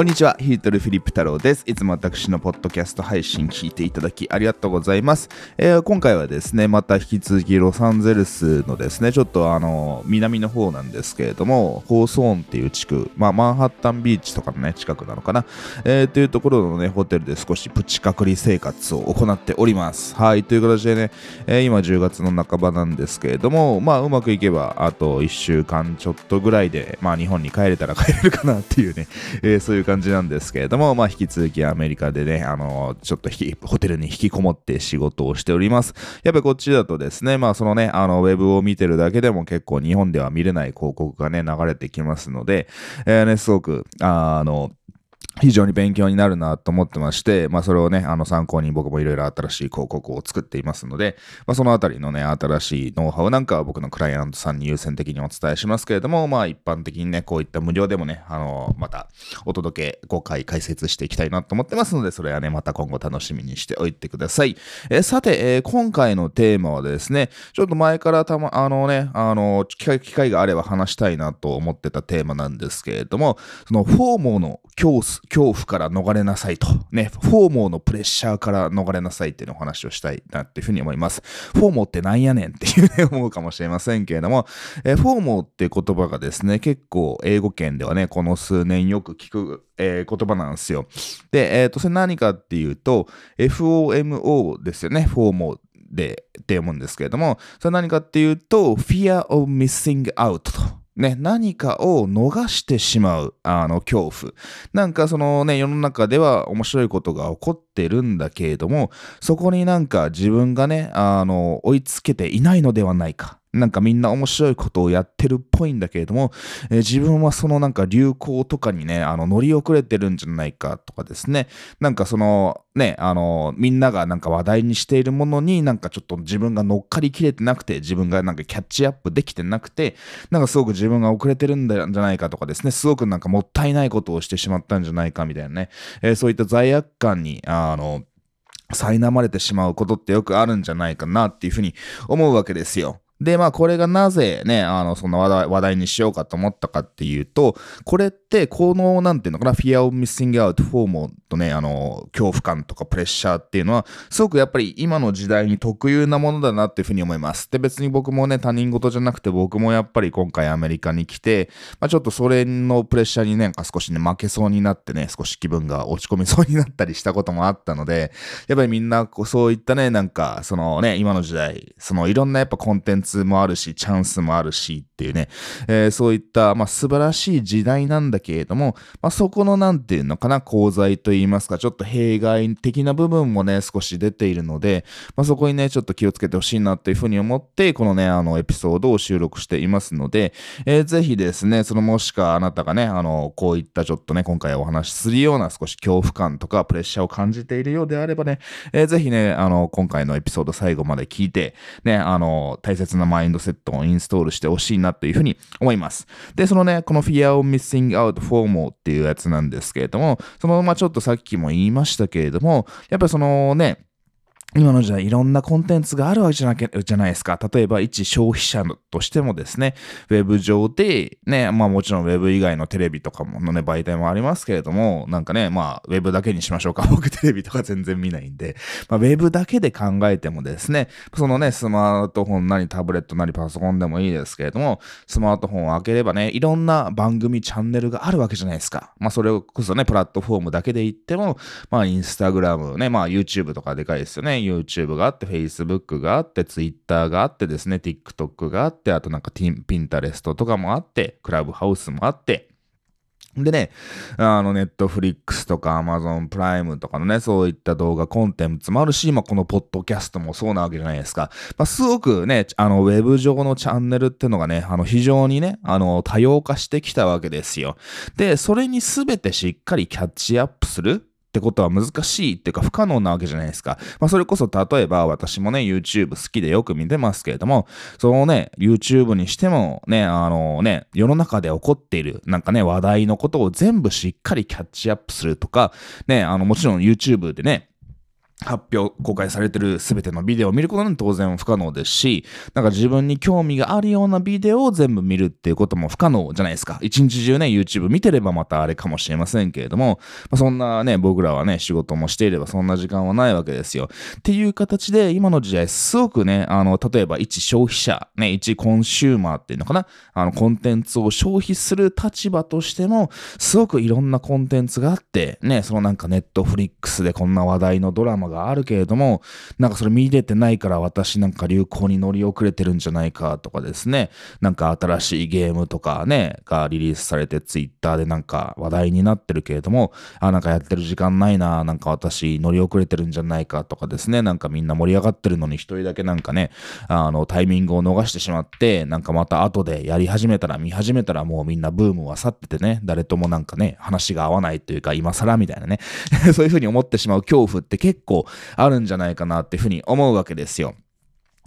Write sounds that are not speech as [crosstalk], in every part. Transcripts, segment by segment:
こんにちは、ヒートルフィリップ太郎です。いつも私のポッドキャスト配信聞いていただきありがとうございます。えー、今回はですね、また引き続きロサンゼルスのですね、ちょっとあの、南の方なんですけれども、ホーソーンっていう地区、まあ、マンハッタンビーチとかのね、近くなのかな、えー、というところのね、ホテルで少しプチ隔離生活を行っております。はい、という形でね、えー、今10月の半ばなんですけれども、まあ、うまくいけば、あと1週間ちょっとぐらいで、まあ、日本に帰れたら帰れるかなっていうね、えー、そういう感じなんですけれども、まあ、引き続きアメリカでね、あの、ちょっとホテルに引きこもって仕事をしております。やっぱりこっちだとですね、まあ、そのね、あの、ウェブを見てるだけでも結構日本では見れない広告がね、流れてきますので、えー、ね、すごく、あの、非常に勉強になるなと思ってまして、まあそれをね、あの参考に僕もいろいろ新しい広告を作っていますので、まあそのあたりのね、新しいノウハウなんかは僕のクライアントさんに優先的にお伝えしますけれども、まあ一般的にね、こういった無料でもね、あの、またお届け、5回解説していきたいなと思ってますので、それはね、また今後楽しみにしておいてください。えー、さて、えー、今回のテーマはですね、ちょっと前からたま、あのね、あの、機会機会があれば話したいなと思ってたテーマなんですけれども、そのフォーモの競争恐怖から逃れなさいと。ね、フォーモーのプレッシャーから逃れなさいっていうのをお話をしたいなっていうふうに思います。フォーモーってなんやねんっていうね、思うかもしれませんけれども、えフォーモーって言葉がですね、結構英語圏ではね、この数年よく聞く、えー、言葉なんですよ。で、えっ、ー、と、それ何かっていうと、FOMO ですよね、フォーモー。で、って思うんですけれども、それ何かっていうと、fear of missing out と。ね、何かを逃してしまう、あの、恐怖。なんかそのね、世の中では面白いことが起こってるんだけれども、そこになんか自分がね、あの、追いつけていないのではないか。なんかみんな面白いことをやってるっぽいんだけれども、えー、自分はそのなんか流行とかにね、あの乗り遅れてるんじゃないかとかですね、なんかそのね、あの、みんながなんか話題にしているものになんかちょっと自分が乗っかりきれてなくて、自分がなんかキャッチアップできてなくて、なんかすごく自分が遅れてるんじゃないかとかですね、すごくなんかもったいないことをしてしまったんじゃないかみたいなね、えー、そういった罪悪感に、あの、苛まれてしまうことってよくあるんじゃないかなっていうふうに思うわけですよ。で、まあ、これがなぜね、あの、その話題話題にしようかと思ったかっていうと、これって、この、なんていうのかな、fear of missing out フォームとね、あの、恐怖感とかプレッシャーっていうのは、すごくやっぱり今の時代に特有なものだなっていうふうに思います。で、別に僕もね、他人事じゃなくて、僕もやっぱり今回アメリカに来て、まあ、ちょっとそれのプレッシャーにね、なんか少しね、負けそうになってね、少し気分が落ち込みそうになったりしたこともあったので、やっぱりみんな、そういったね、なんか、そのね、今の時代、そのいろんなやっぱコンテンツもあるし、チャンスもあるしっていうね、えー、そういった、まあ、素晴らしい時代なんだけれども、まあ、そこのなんていうのかな、功罪といいますか、ちょっと弊害的な部分もね、少し出ているので、まあ、そこにね、ちょっと気をつけてほしいなっていうふうに思って、このね、あの、エピソードを収録していますので、えー、ぜひですね、そのもしかあなたがね、あの、こういったちょっとね、今回お話しするような少し恐怖感とかプレッシャーを感じているようであればね、えー、ぜひね、あの、今回のエピソード最後まで聞いて、ね、あの、大切なマインドセットをインストールしてほしいなというふうに思います。で、そのね、この Fear of Missing Out FOMO っていうやつなんですけれども、そのままちょっとさっきも言いましたけれども、やっぱりそのね、今の時代いろんなコンテンツがあるわけじゃなじゃないですか。例えば一消費者としてもですね、ウェブ上で、ね、まあもちろんウェブ以外のテレビとかものね、媒体もありますけれども、なんかね、まあウェブだけにしましょうか。[laughs] 僕テレビとか全然見ないんで、まあウェブだけで考えてもですね、そのね、スマートフォンなりタブレットなりパソコンでもいいですけれども、スマートフォンを開ければね、いろんな番組、チャンネルがあるわけじゃないですか。まあそれこそね、プラットフォームだけで言っても、まあインスタグラムね、まあ YouTube とかでかいですよね。YouTube があって、Facebook があって、Twitter があってですね、TikTok があって、あとなんか Pinterest とかもあって、クラブハウスもあって、でね、あの、ネットフリックスとかアマゾンプライムとかのね、そういった動画コンテンツもあるし、まあ、このポッドキャストもそうなわけじゃないですか。まあ、すごくね、あの、ウェブ上のチャンネルってのがね、あの、非常にね、あの、多様化してきたわけですよ。で、それにすべてしっかりキャッチアップするってことは難しいっていうか不可能なわけじゃないですか。まあそれこそ例えば私もね YouTube 好きでよく見てますけれども、そのね YouTube にしてもね、あのね、世の中で起こっているなんかね話題のことを全部しっかりキャッチアップするとか、ね、あのもちろん YouTube でね、発表、公開されてる全てのビデオを見ることなんて当然不可能ですし、なんか自分に興味があるようなビデオを全部見るっていうことも不可能じゃないですか。一日中ね、YouTube 見てればまたあれかもしれませんけれども、まあ、そんなね、僕らはね、仕事もしていればそんな時間はないわけですよ。っていう形で、今の時代すごくね、あの、例えば一消費者、ね、一コンシューマーっていうのかな、あの、コンテンツを消費する立場としても、すごくいろんなコンテンツがあって、ね、そのなんかネットフリックスでこんな話題のドラマがあるけれども、なんかそれ見れてないから私なんか流行に乗り遅れてるんじゃないかとかですね、なんか新しいゲームとかね、がリリースされてツイッターでなんか話題になってるけれども、あ、なんかやってる時間ないな、なんか私乗り遅れてるんじゃないかとかですね、なんかみんな盛り上がってるのに一人だけなんかね、あのタイミングを逃してしまって、なんかまた後でやり始めたら見始めたらもうみんなブームは去っててね、誰ともなんかね、話が合わないというか今更みたいなね、[laughs] そういう風に思ってしまう恐怖って結構あるんじゃないかなっていうふうに思うわけですよ。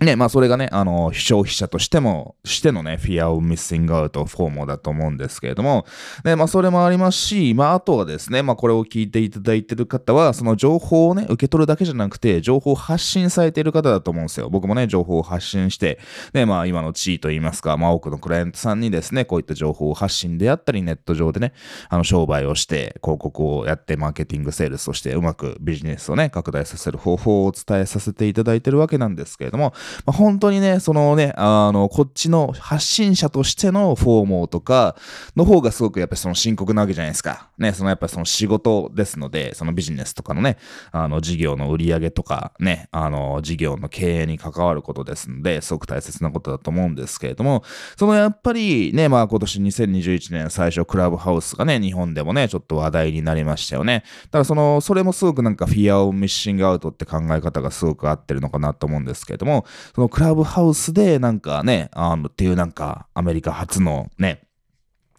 ね、まあそれがね、あの、消費者としても、してのね、fear of missing out フォームだと思うんですけれども、ね、まあそれもありますし、まああとはですね、まあこれを聞いていただいてる方は、その情報をね、受け取るだけじゃなくて、情報を発信されている方だと思うんですよ。僕もね、情報を発信して、ね、まあ今の地位といいますか、まあ多くのクライアントさんにですね、こういった情報を発信であったり、ネット上でね、あの商売をして、広告をやって、マーケティングセールスとして、うまくビジネスをね、拡大させる方法をお伝えさせていただいてるわけなんですけれども、まあ本当にね、そのね、あの、こっちの発信者としてのフォーモーとかの方がすごくやっぱりその深刻なわけじゃないですか。ね、そのやっぱりその仕事ですので、そのビジネスとかのね、あの、事業の売り上げとかね、あの、事業の経営に関わることですので、すごく大切なことだと思うんですけれども、そのやっぱりね、まあ今年2021年最初クラブハウスがね、日本でもね、ちょっと話題になりましたよね。だからその、それもすごくなんかフィアをミッシングアウトって考え方がすごく合ってるのかなと思うんですけれども、そのクラブハウスでなんかね、あの、っていうなんかアメリカ初のね、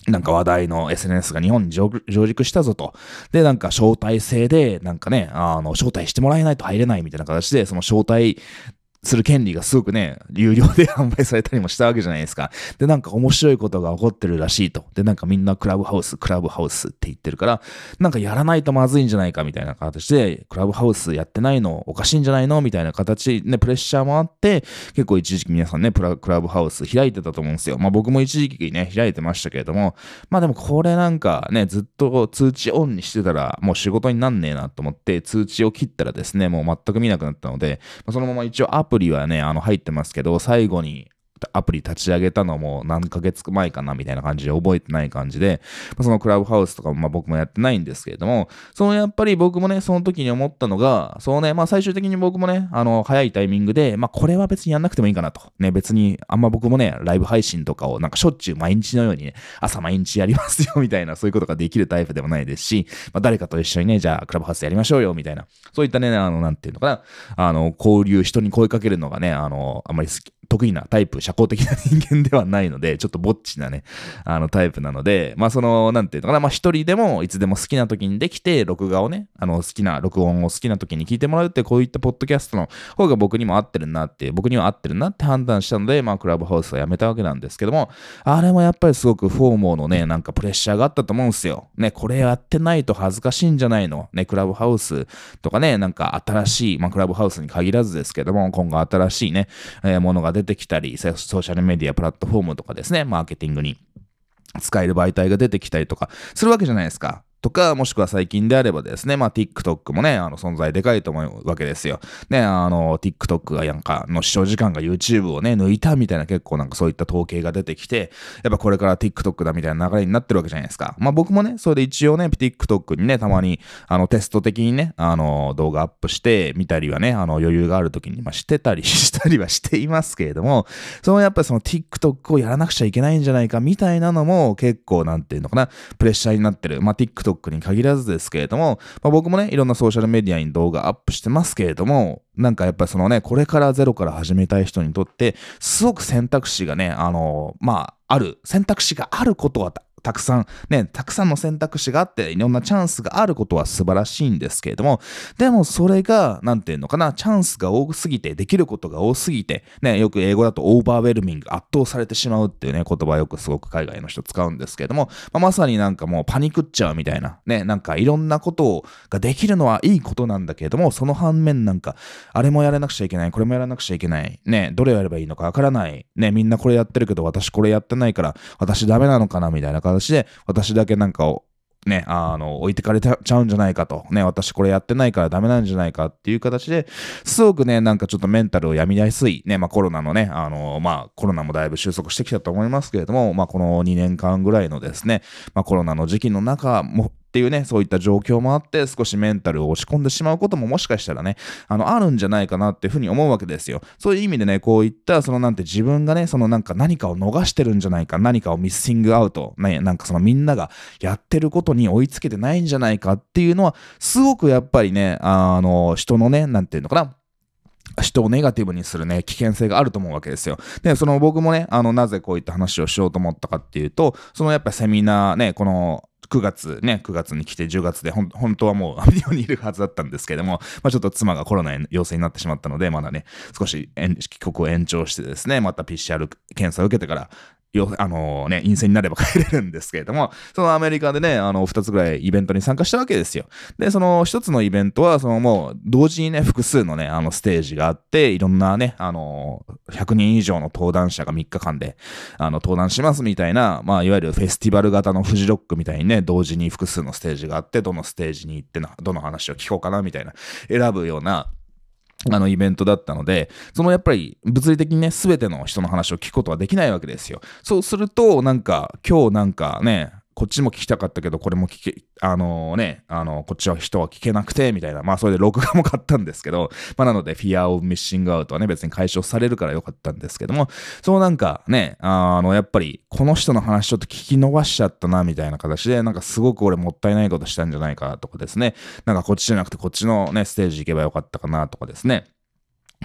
なんか話題の SNS が日本に上陸したぞと。で、なんか招待制で、なんかね、あの、招待してもらえないと入れないみたいな形で、その招待する権利がすごくね、有料で販売されたりもしたわけじゃないですか。で、なんか面白いことが起こってるらしいと。で、なんかみんなクラブハウス、クラブハウスって言ってるから、なんかやらないとまずいんじゃないかみたいな形で、クラブハウスやってないのおかしいんじゃないのみたいな形ね、プレッシャーもあって、結構一時期皆さんね、クラブハウス開いてたと思うんですよ。まあ僕も一時期ね、開いてましたけれども、まあでもこれなんかね、ずっと通知オンにしてたら、もう仕事になんねえなと思って、通知を切ったらですね、もう全く見なくなったので、そのまま一応アップリはね、あの入ってますけど、最後にアプリ立ち上げたのも何ヶ月前かなみたいな感じで覚えてない感じで、そのクラブハウスとかもまあ僕もやってないんですけれども、そのやっぱり僕もね、その時に思ったのが、そうね、まあ最終的に僕もね、あの、早いタイミングで、まあこれは別にやんなくてもいいかなと。ね、別にあんま僕もね、ライブ配信とかをなんかしょっちゅう毎日のようにね、朝毎日やりますよみたいな、そういうことができるタイプでもないですし、まあ誰かと一緒にね、じゃあクラブハウスやりましょうよみたいな、そういったね、あの、なんていうのかな、あの、交流、人に声かけるのがね、あの、あんまり好き、得意なタイプ、社交的な人間ではないので、[laughs] ちょっとぼっちなね、あのタイプなので、まあその、なんていうのかな、まあ一人でもいつでも好きな時にできて、録画をね、あの好きな、録音を好きな時に聞いてもらうって、こういったポッドキャストの方が僕にも合ってるなって、僕には合ってるなって判断したので、まあクラブハウスはやめたわけなんですけども、あれもやっぱりすごくフォーモーのね、なんかプレッシャーがあったと思うんですよ。ね、これやってないと恥ずかしいんじゃないの？ね、クラブハウスとかね、なんか新しい、まあクラブハウスに限らずですけども、今後新しいね、えー、ものが出てきたり、ソーシャルメディア、プラットフォームとかですね、マーケティングに使える媒体が出てきたりとかするわけじゃないですか。とか、もしくは最近であればですね、まあ TikTok もね、あの存在でかいと思うわけですよ。ね、あの TikTok がなんかの視聴時間が YouTube をね、抜いたみたいな結構なんかそういった統計が出てきて、やっぱこれから TikTok だみたいな流れになってるわけじゃないですか。まあ僕もね、それで一応ね、TikTok にね、たまにあのテスト的にね、あの動画アップしてみたりはね、あの余裕がある時にまあしてたりしたりはしていますけれども、そのやっぱりその TikTok をやらなくちゃいけないんじゃないかみたいなのも結構なんていうのかな、プレッシャーになってる。まあ TikTok TikTok に限らずですけれども、まあ、僕もね、いろんなソーシャルメディアに動画アップしてますけれども、なんかやっぱりそのね、これからゼロから始めたい人にとって、すごく選択肢がね、あの、まあ、ある、選択肢があることはたくさん、ね、たくさんの選択肢があって、いろんなチャンスがあることは素晴らしいんですけれども、でもそれが、なんていうのかな、チャンスが多すぎて、できることが多すぎて、ね、よく英語だとオーバーウェルミング、圧倒されてしまうっていうね、言葉よくすごく海外の人使うんですけれども、まあ、まさになんかもうパニクっちゃうみたいな、ね、なんかいろんなことができるのはいいことなんだけれども、その反面なんか、あれもやらなくちゃいけない、これもやらなくちゃいけない、ね、どれやればいいのかわからない、ね、みんなこれやってるけど私これやってないから、私ダメなのかなみたいな感じ話で、私だけなんかを、ね、あの、置いてかれちゃうんじゃないかと。ね、私これやってないからダメなんじゃないかっていう形で、すごくね、なんかちょっとメンタルを病みやすい、ね、まあコロナのね、あの、まあコロナもだいぶ収束してきたと思いますけれども、まあこの2年間ぐらいのですね、まあコロナの時期の中も、っていうね、そういった状況もあって、少しメンタルを落ち込んでしまうことももしかしたらね、あの、あるんじゃないかなっていうふうに思うわけですよ。そういう意味でね、こういった、そのなんて自分がね、そのなんか何かを逃してるんじゃないか、何かをミッシングアウト、ね、なんかそのみんながやってることに追いつけてないんじゃないかっていうのは、すごくやっぱりね、あの、人のね、なんていうのかな、人をネガティブにするね、危険性があると思うわけですよ。で、その僕もね、あの、なぜこういった話をしようと思ったかっていうと、そのやっぱセミナーね、この、9月ね、9月に来て10月で本当はもうアメリカにいるはずだったんですけれども、まあ、ちょっと妻がコロナ陽性になってしまったので、まだね、少し帰国を延長してですね、また PCR 検査を受けてからよ、あのね、陰性になれば [laughs] 帰れるんですけれども、そのアメリカでね、あの、二つぐらいイベントに参加したわけですよ。で、その一つのイベントは、そのもう、同時にね、複数のね、あの、ステージがあって、いろんなね、あの、100人以上の登壇者が3日間で、あの、登壇しますみたいな、まあ、いわゆるフェスティバル型のフジロックみたいにね、同時に複数のステージがあって、どのステージに行ってな、どの話を聞こうかな、みたいな、選ぶような、あのイベントだったので、そのやっぱり物理的にね、すべての人の話を聞くことはできないわけですよ。そうすると、なんか、今日なんかね、こっちも聞きたかったけど、これも聞け、あのー、ね、あのー、こっちは人は聞けなくて、みたいな。まあ、それで録画も買ったんですけど、[laughs] まあ、なので、Fear of Missing Out はね、別に解消されるからよかったんですけども、そうなんかね、あの、やっぱり、この人の話ちょっと聞き逃しちゃったな、みたいな形で、なんかすごく俺もったいないことしたんじゃないかとかですね、なんかこっちじゃなくてこっちのね、ステージ行けばよかったかなとかですね。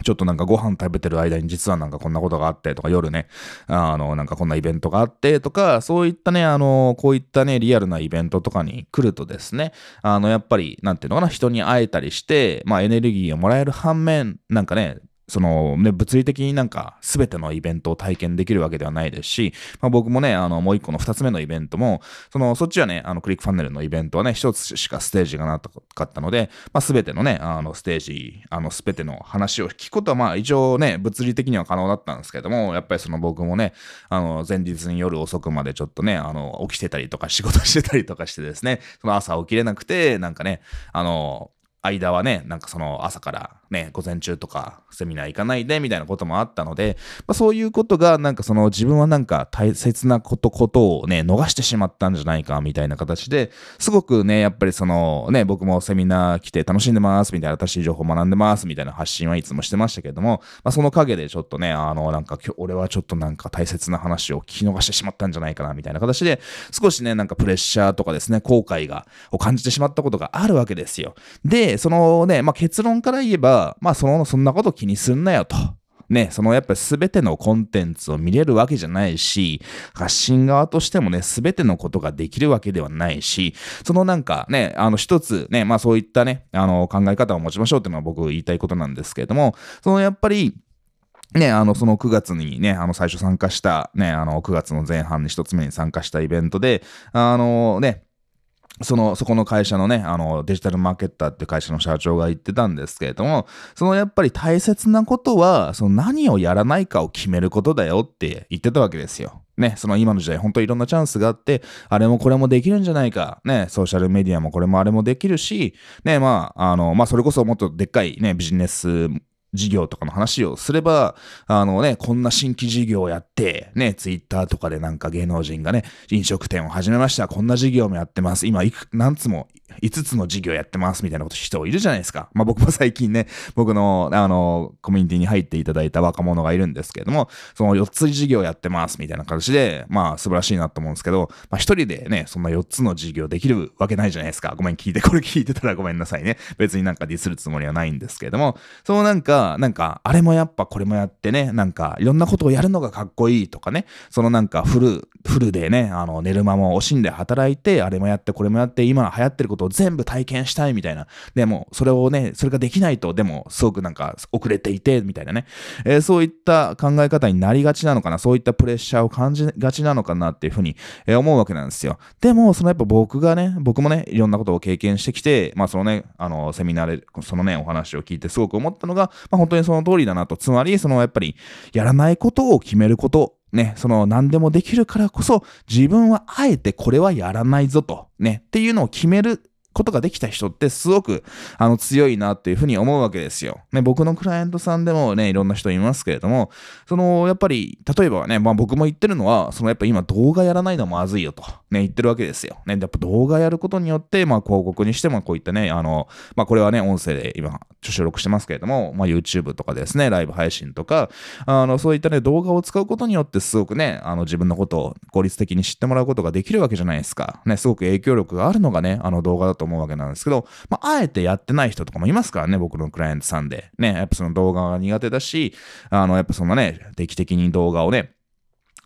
ちょっとなんかご飯食べてる間に実はなんかこんなことがあってとか夜ね、あの、なんかこんなイベントがあってとか、そういったね、あの、こういったね、リアルなイベントとかに来るとですね、あの、やっぱり、なんていうのかな、人に会えたりして、まあエネルギーをもらえる反面、なんかね、その、ね、物理的になんか全てのイベントを体験できるわけではないですし、まあ、僕もね、あの、もう一個の二つ目のイベントも、その、そっちはね、あの、クリックファンネルのイベントはね、一つしかステージがなかったので、まあ、全てのね、あの、ステージ、あの、全ての話を聞くことは、まあ、一応ね、物理的には可能だったんですけども、やっぱりその僕もね、あの、前日に夜遅くまでちょっとね、あの、起きてたりとか仕事してたりとかしてですね、その朝起きれなくて、なんかね、あの、間はね、なんかその朝からね、午前中とかセミナー行かないでみたいなこともあったので、まあ、そういうことがなんかその自分はなんか大切なことことをね、逃してしまったんじゃないかみたいな形で、すごくね、やっぱりそのね、僕もセミナー来て楽しんでますみたいな、新しい情報学んでますみたいな発信はいつもしてましたけれども、まあ、その陰でちょっとね、あのなんか今日俺はちょっとなんか大切な話を聞き逃してしまったんじゃないかなみたいな形で、少しね、なんかプレッシャーとかですね、後悔が、を感じてしまったことがあるわけですよ。で、そのね、まあ、結論から言えば、まあ、その、そんなこと気にすんなよと。ね、そのやっぱり全てのコンテンツを見れるわけじゃないし、発信側としてもね、全てのことができるわけではないし、そのなんかね、あの一つね、まあそういったね、あの考え方を持ちましょうっていうのは僕言いたいことなんですけれども、そのやっぱり、ね、あの、その9月にね、あの、最初参加した、ね、あの、9月の前半に一つ目に参加したイベントで、あのね、その、そこの会社のね、あの、デジタルマーケッターって会社の社長が言ってたんですけれども、そのやっぱり大切なことは、その何をやらないかを決めることだよって言ってたわけですよ。ね、その今の時代、本当いろんなチャンスがあって、あれもこれもできるんじゃないか。ね、ソーシャルメディアもこれもあれもできるし、ね、まあ、あの、まあ、それこそもっとでっかいね、ビジネス事業とかの話をすれば、あのね、こんな新規事業をやって、ね、ツイッターとかでなんか芸能人がね、飲食店を始めました。こんな事業もやってます。今、いく、何つも5つの事業やってますみたいなこと人いるじゃないですか。まあ僕も最近ね、[laughs] 僕の、あの、コミュニティに入っていただいた若者がいるんですけれども、その4つ事業やってますみたいな形で、まあ素晴らしいなと思うんですけど、まあ一人でね、そんな4つの事業できるわけないじゃないですか。ごめん、聞いて、これ [laughs] 聞いてたらごめんなさいね。別になんかディスるつもりはないんですけれども、そのなんか、なんか、あれもやっぱこれもやってね、なんか、いろんなことをやるのがかっこいいとかね、そのなんかフル、フルでね、あの、寝る間も惜しんで働いて、あれもやってこれもやって、今流行ってることを全部体験したいみたいな。でも、それをね、それができないと、でも、すごくなんか遅れていて、みたいなね。えー、そういった考え方になりがちなのかな、そういったプレッシャーを感じがちなのかなっていうふうに、えー、思うわけなんですよ。でも、そのやっぱ僕がね、僕もね、いろんなことを経験してきて、まあそのね、あの、セミナーで、そのね、お話を聞いてすごく思ったのが、まあ本当にその通りだなと。つまり、そのやっぱり、やらないことを決めることね、その何でもできるからこそ自分はあえてこれはやらないぞと、ね、っていうのを決めることができた人ってすごくあの強いなっていうふうに思うわけですよ。ね、僕のクライアントさんでもね、いろんな人いますけれども、そのやっぱり、例えばね、まあ僕も言ってるのは、そのやっぱ今動画やらないのまずいよと、ね、言ってるわけですよ。ね、やっぱ動画やることによって、まあ広告にしてもこういったね、あの、まあこれはね、音声で今収録してますけれども、まあ YouTube とかですね、ライブ配信とか、あの、そういったね、動画を使うことによってすごくね、あの自分のことを効率的に知ってもらうことができるわけじゃないですか。ね、すごく影響力があるのがね、あの動画だと思うわけなんですけど、まあ、あえてやってない人とかもいますからね、僕のクライアントさんで。ね、やっぱその動画が苦手だし、あの、やっぱそのね、定期的に動画をね、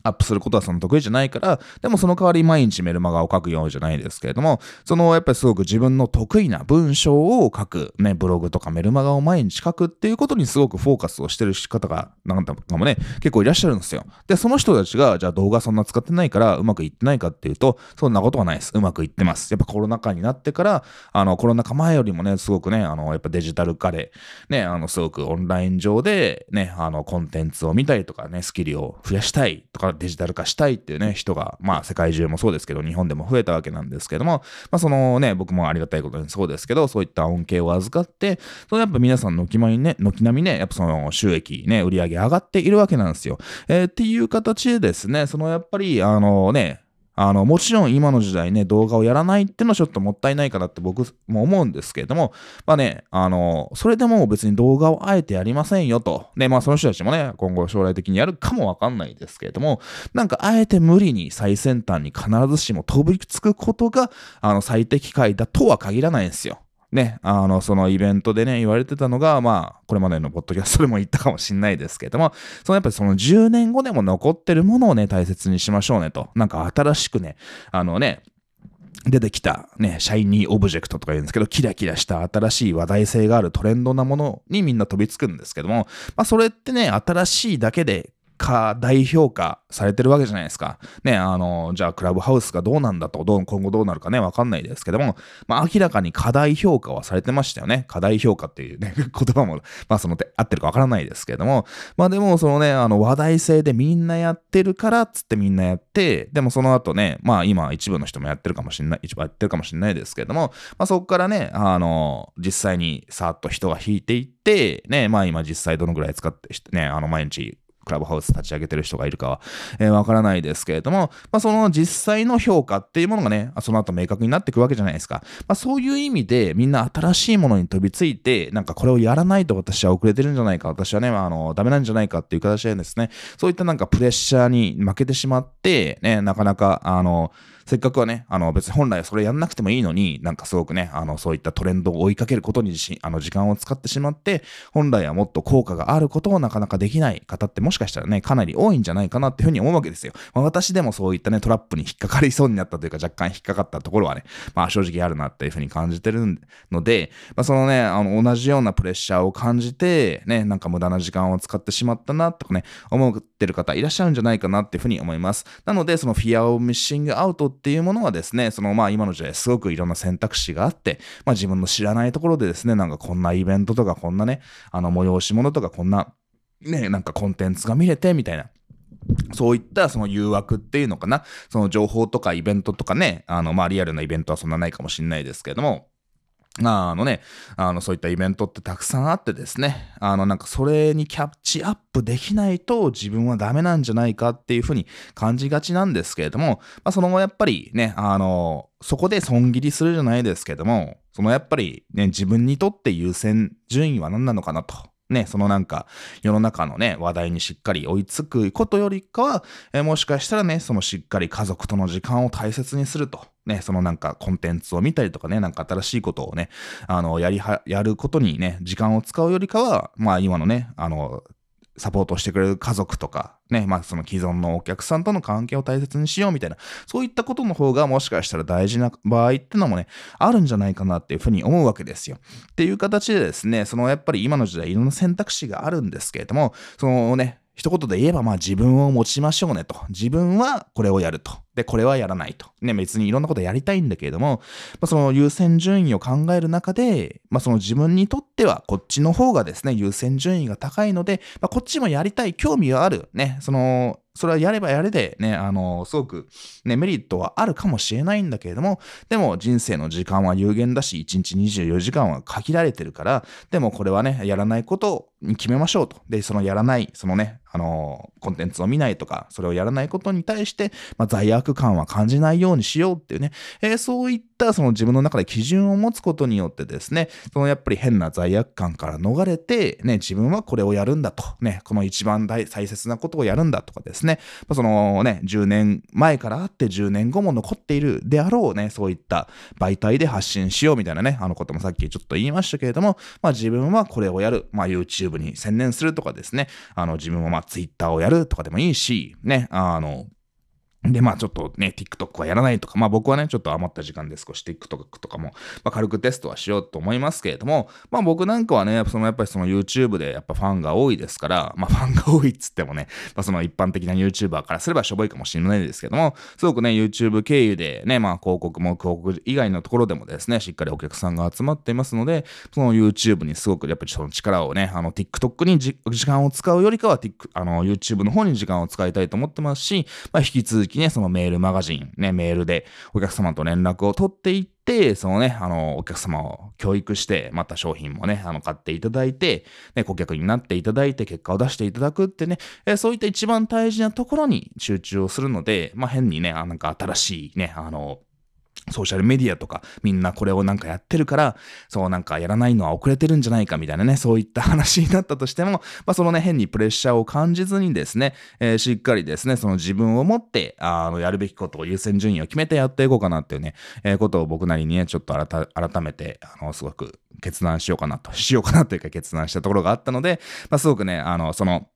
アップすることはその得意じゃないから、でもその代わり毎日メルマガを書くようじゃないですけれども、そのやっぱりすごく自分の得意な文章を書く、ね、ブログとかメルマガを毎日書くっていうことにすごくフォーカスをしてる方が、なんだかもね、結構いらっしゃるんですよ。で、その人たちが、じゃあ動画そんな使ってないからうまくいってないかっていうと、そんなことはないです。うまくいってます。やっぱコロナ禍になってから、あの、コロナ禍前よりもね、すごくね、あの、やっぱデジタル化で、ね、あの、すごくオンライン上で、ね、あの、コンテンツを見たりとかね、スキルを増やしたいとか、デジタル化したいっていうね、人が、まあ世界中もそうですけど、日本でも増えたわけなんですけども、まあそのね、僕もありがたいことにそうですけど、そういった恩恵を預かって、そのやっぱ皆さん軒並みね、軒並みね、やっぱその収益ね、売り上げ上がっているわけなんですよ。えー、っていう形でですね、そのやっぱり、あのね、あの、もちろん今の時代ね、動画をやらないってのはちょっともったいないかなって僕も思うんですけれども、まあね、あの、それでも別に動画をあえてやりませんよと。で、まあその人たちもね、今後将来的にやるかもわかんないですけれども、なんかあえて無理に最先端に必ずしも飛びつくことが、あの、最適解だとは限らないんですよ。ね、あの、そのイベントでね、言われてたのが、まあ、これまでのポッドキャストでも言ったかもしんないですけども、そのやっぱりその10年後でも残ってるものをね、大切にしましょうねと。なんか新しくね、あのね、出てきたね、 shiny object とか言うんですけど、キラキラした新しい話題性があるトレンドなものにみんな飛びつくんですけども、まあそれってね、新しいだけで過大評価されてるわけじゃないですか。ね、あの、じゃあクラブハウスがどうなんだと、どう今後どうなるかね、わかんないですけども、まあ明らかに過大評価はされてましたよね。過大評価っていうね、[laughs] 言葉も、まあその手合ってるかわからないですけども、まあでもそのね、あの話題性でみんなやってるからつってみんなやって、でもその後ね、まあ今一部の人もやってるかもしれない、一部やってるかもしれないですけども、まあそこからね、あの、実際にさーっと人が引いていって、ね、まあ今実際どのぐらい使って、ね、あの毎日クラブハウス立ち上げてる人がいるかは、えー、わからないですけれども、まあ、その実際の評価っていうものがね、その後明確になっていくわけじゃないですか。まあ、そういう意味で、みんな新しいものに飛びついて、なんかこれをやらないと私は遅れてるんじゃないか、私はね、あの、ダメなんじゃないかっていう形でですね、そういったなんかプレッシャーに負けてしまって、ね、なかなか、あの、せっかくはね、あの別に本来はそれやんなくてもいいのに、なんかすごくね、あのそういったトレンドを追いかけることにあの時間を使ってしまって、本来はもっと効果があることをなかなかできない方ってもしかしたらね、かなり多いんじゃないかなっていうふうに思うわけですよ。まあ、私でもそういったね、トラップに引っかかりそうになったというか、若干引っかかったところはね、まあ正直あるなっていうふうに感じてるので、まあそのね、あの同じようなプレッシャーを感じて、ね、なんか無駄な時間を使ってしまったなとかね、思ってる方いらっしゃるんじゃないかなっていうふうに思います。なので、そのフィアオミッシングアウトっていうものはですね、そのまあ今の時代すごくいろんな選択肢があって、まあ自分の知らないところでですね、なんかこんなイベントとかこんなね、あの催し物とかこんなね、なんかコンテンツが見れてみたいな。そういったその誘惑っていうのかな、その情報とかイベントとかね、あのまあリアルなイベントはそんなないかもしれないですけれども、あのね、あの、そういったイベントってたくさんあってですね、あの、なんかそれにキャッチアップできないと自分はダメなんじゃないかっていうふうに感じがちなんですけれども、まあ、その後やっぱりね、あの、そこで損切りするじゃないですけども、そのやっぱりね、自分にとって優先順位は何なのかなと。ね、そのなんか世の中のね、話題にしっかり追いつくことよりかは、えー、もしかしたらね、そのしっかり家族との時間を大切にすると。ね、そのなんかコンテンツを見たりとかね、なんか新しいことをね、あの、やりは、やることにね、時間を使うよりかは、まあ今のね、あの、サポートしてくれる家族とか、ね、まあその既存のお客さんとの関係を大切にしようみたいな、そういったことの方がもしかしたら大事な場合ってのもね、あるんじゃないかなっていうふうに思うわけですよ。っていう形でですね、そのやっぱり今の時代いろんな選択肢があるんですけれども、そのね、一言で言えば、まあ自分を持ちましょうねと。自分はこれをやると。で、これはやらないと。ね、別にいろんなことやりたいんだけれども、まあ、その優先順位を考える中で、まあ、その自分にとってはこっちの方がですね、優先順位が高いので、まあ、こっちもやりたい、興味がある、ね、その、それはやればやれでね、あの、すごくね、メリットはあるかもしれないんだけれども、でも人生の時間は有限だし、1日24時間は限られてるから、でもこれはね、やらないことに決めましょうと。で、そのやらない、そのね、あの、コンテンツを見ないとか、それをやらないことに対して、まあ、罪悪感は感じないようにしようっていうね、えー、そういったその自分の中で基準を持つことによってですね、そのやっぱり変な罪悪感から逃れて、ね、自分はこれをやるんだと、ね、この一番大切なことをやるんだとかですね、そのね、10年前からあって10年後も残っているであろうね、そういった媒体で発信しようみたいなね、あのこともさっきちょっと言いましたけれども、まあ自分はこれをやる、まあ YouTube に専念するとかですね、あの自分はまあ Twitter をやるとかでもいいし、ね、あの、で、まあちょっとね、TikTok はやらないとか、まあ僕はね、ちょっと余った時間で少し TikTok とかも、まあ軽くテストはしようと思いますけれども、まあ僕なんかはね、そのやっぱりその YouTube でやっぱファンが多いですから、まあファンが多いっつってもね、まあその一般的な YouTuber からすればしょぼいかもしれないですけども、すごくね、YouTube 経由でね、まあ広告も広告以外のところでもですね、しっかりお客さんが集まっていますので、その YouTube にすごくやっぱりその力をね、あの TikTok に時間を使うよりかは、あの YouTube の方に時間を使いたいと思ってますし、まあ引き続きね、そのメールマガジン、ね、メールでお客様と連絡を取っていって、そのね、あの、お客様を教育して、また商品もね、あの、買っていただいて、ね、顧客になっていただいて、結果を出していただくってね、えそういった一番大事なところに集中をするので、まあ、変にね、あなんか新しいね、あの、ソーシャルメディアとかみんなこれをなんかやってるから、そうなんかやらないのは遅れてるんじゃないかみたいなね、そういった話になったとしても、まあそのね、変にプレッシャーを感じずにですね、えー、しっかりですね、その自分を持って、あの、やるべきことを優先順位を決めてやっていこうかなっていうね、えー、ことを僕なりにね、ちょっと改めて、あの、すごく決断しようかなと、しようかなというか決断したところがあったので、まあすごくね、あの、その、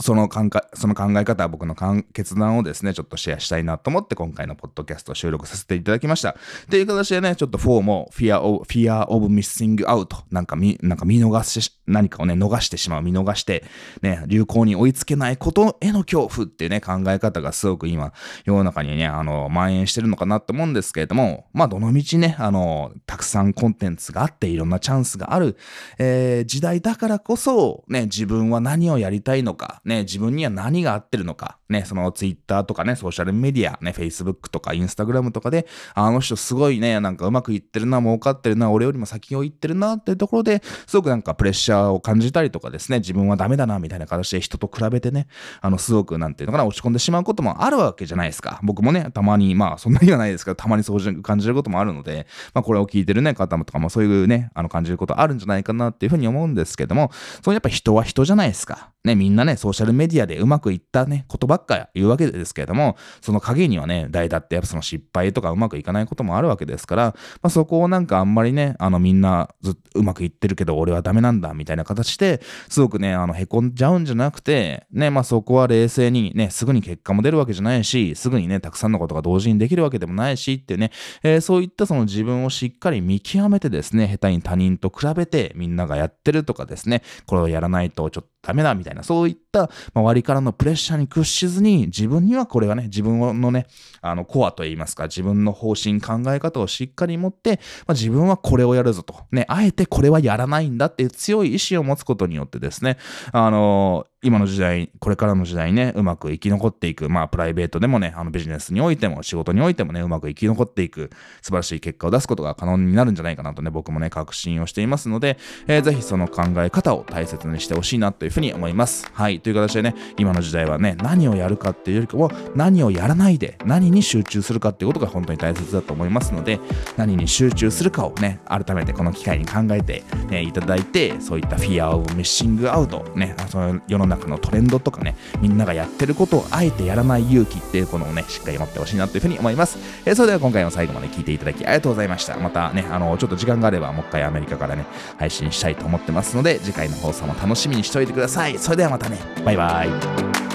その考え、その考え方は僕の決断をですね、ちょっとシェアしたいなと思って今回のポッドキャストを収録させていただきました。っていう形でね、ちょっと4も Fear of, Fear of Missing Out なんか見、なんか見逃し、何かをね、逃してしまう、見逃して、ね、流行に追いつけないことへの恐怖っていうね、考え方がすごく今、世の中にね、あの、蔓延してるのかなと思うんですけれども、まあ、どのみちね、あの、たくさんコンテンツがあって、いろんなチャンスがある、えー、時代だからこそ、ね、自分は何をやりたいのか、ね、自分には何が合ってるのか、ね、そのツイッターとかね、ソーシャルメディア、ね、Facebook とかインスタグラムとかで、あの人すごいね、なんかうまくいってるな、儲かってるな、俺よりも先を行ってるなっていうところで、すごくなんかプレッシャーを感じたりとかですね、自分はダメだな、みたいな形で人と比べてね、あの、すごくなんていうのかな、落ち込んでしまうこともあるわけじゃないですか。僕もね、たまに、まあ、そんなにはないですけど、たまにそういう感じることもあるので、まあ、これを聞いてるね、方もとかもそういうね、あの、感じることあるんじゃないかなっていうふうに思うんですけども、そのやっぱ人は人じゃないですか。ね、みんなね、ソーシャルメディアでうまくいったね、ことばっか言うわけですけれども、その陰にはね、誰だってやっぱその失敗とかうまくいかないこともあるわけですから、まあ、そこをなんかあんまりね、あのみんなずうまくいってるけど俺はダメなんだみたいな形ですごくね、あのへこんじゃうんじゃなくて、ね、まあそこは冷静にね、すぐに結果も出るわけじゃないし、すぐにね、たくさんのことが同時にできるわけでもないしってね、えー、そういったその自分をしっかり見極めてですね、下手に他人と比べてみんながやってるとかですね、これをやらないとちょっとダメだみたいな、そういった周りからのプレッシャーに屈しずに、自分にはこれはね、自分のね、あの、コアといいますか、自分の方針、考え方をしっかり持って、まあ、自分はこれをやるぞと。ね、あえてこれはやらないんだっていう強い意志を持つことによってですね、あの今の時代、これからの時代ね、うまく生き残っていく、まあ、プライベートでもね、あのビジネスにおいても、仕事においてもね、うまく生き残っていく、素晴らしい結果を出すことが可能になるんじゃないかなとね、僕もね、確信をしていますので、えー、ぜひその考え方を大切にしてほしいなというふうに思います。はい。という形でね、今の時代はね、何をやるかっていうよりかも、何をやらないで、何に集中するかっていうことが本当に大切だと思いますので、何に集中するかをね、改めてこの機会に考えて、ね、いただいて、そういったフィアオブミッシングアウト、ね、その世の中中のトレンドとかね、みんながやってることをあえてやらない勇気っていうこのをね、しっかり持ってほしいなというふうに思います。えー、それでは今回も最後まで聞いていただきありがとうございました。またね、あの、ちょっと時間があればもう一回アメリカからね、配信したいと思ってますので、次回の放送も楽しみにしておいてください。それではまたね、バイバイ。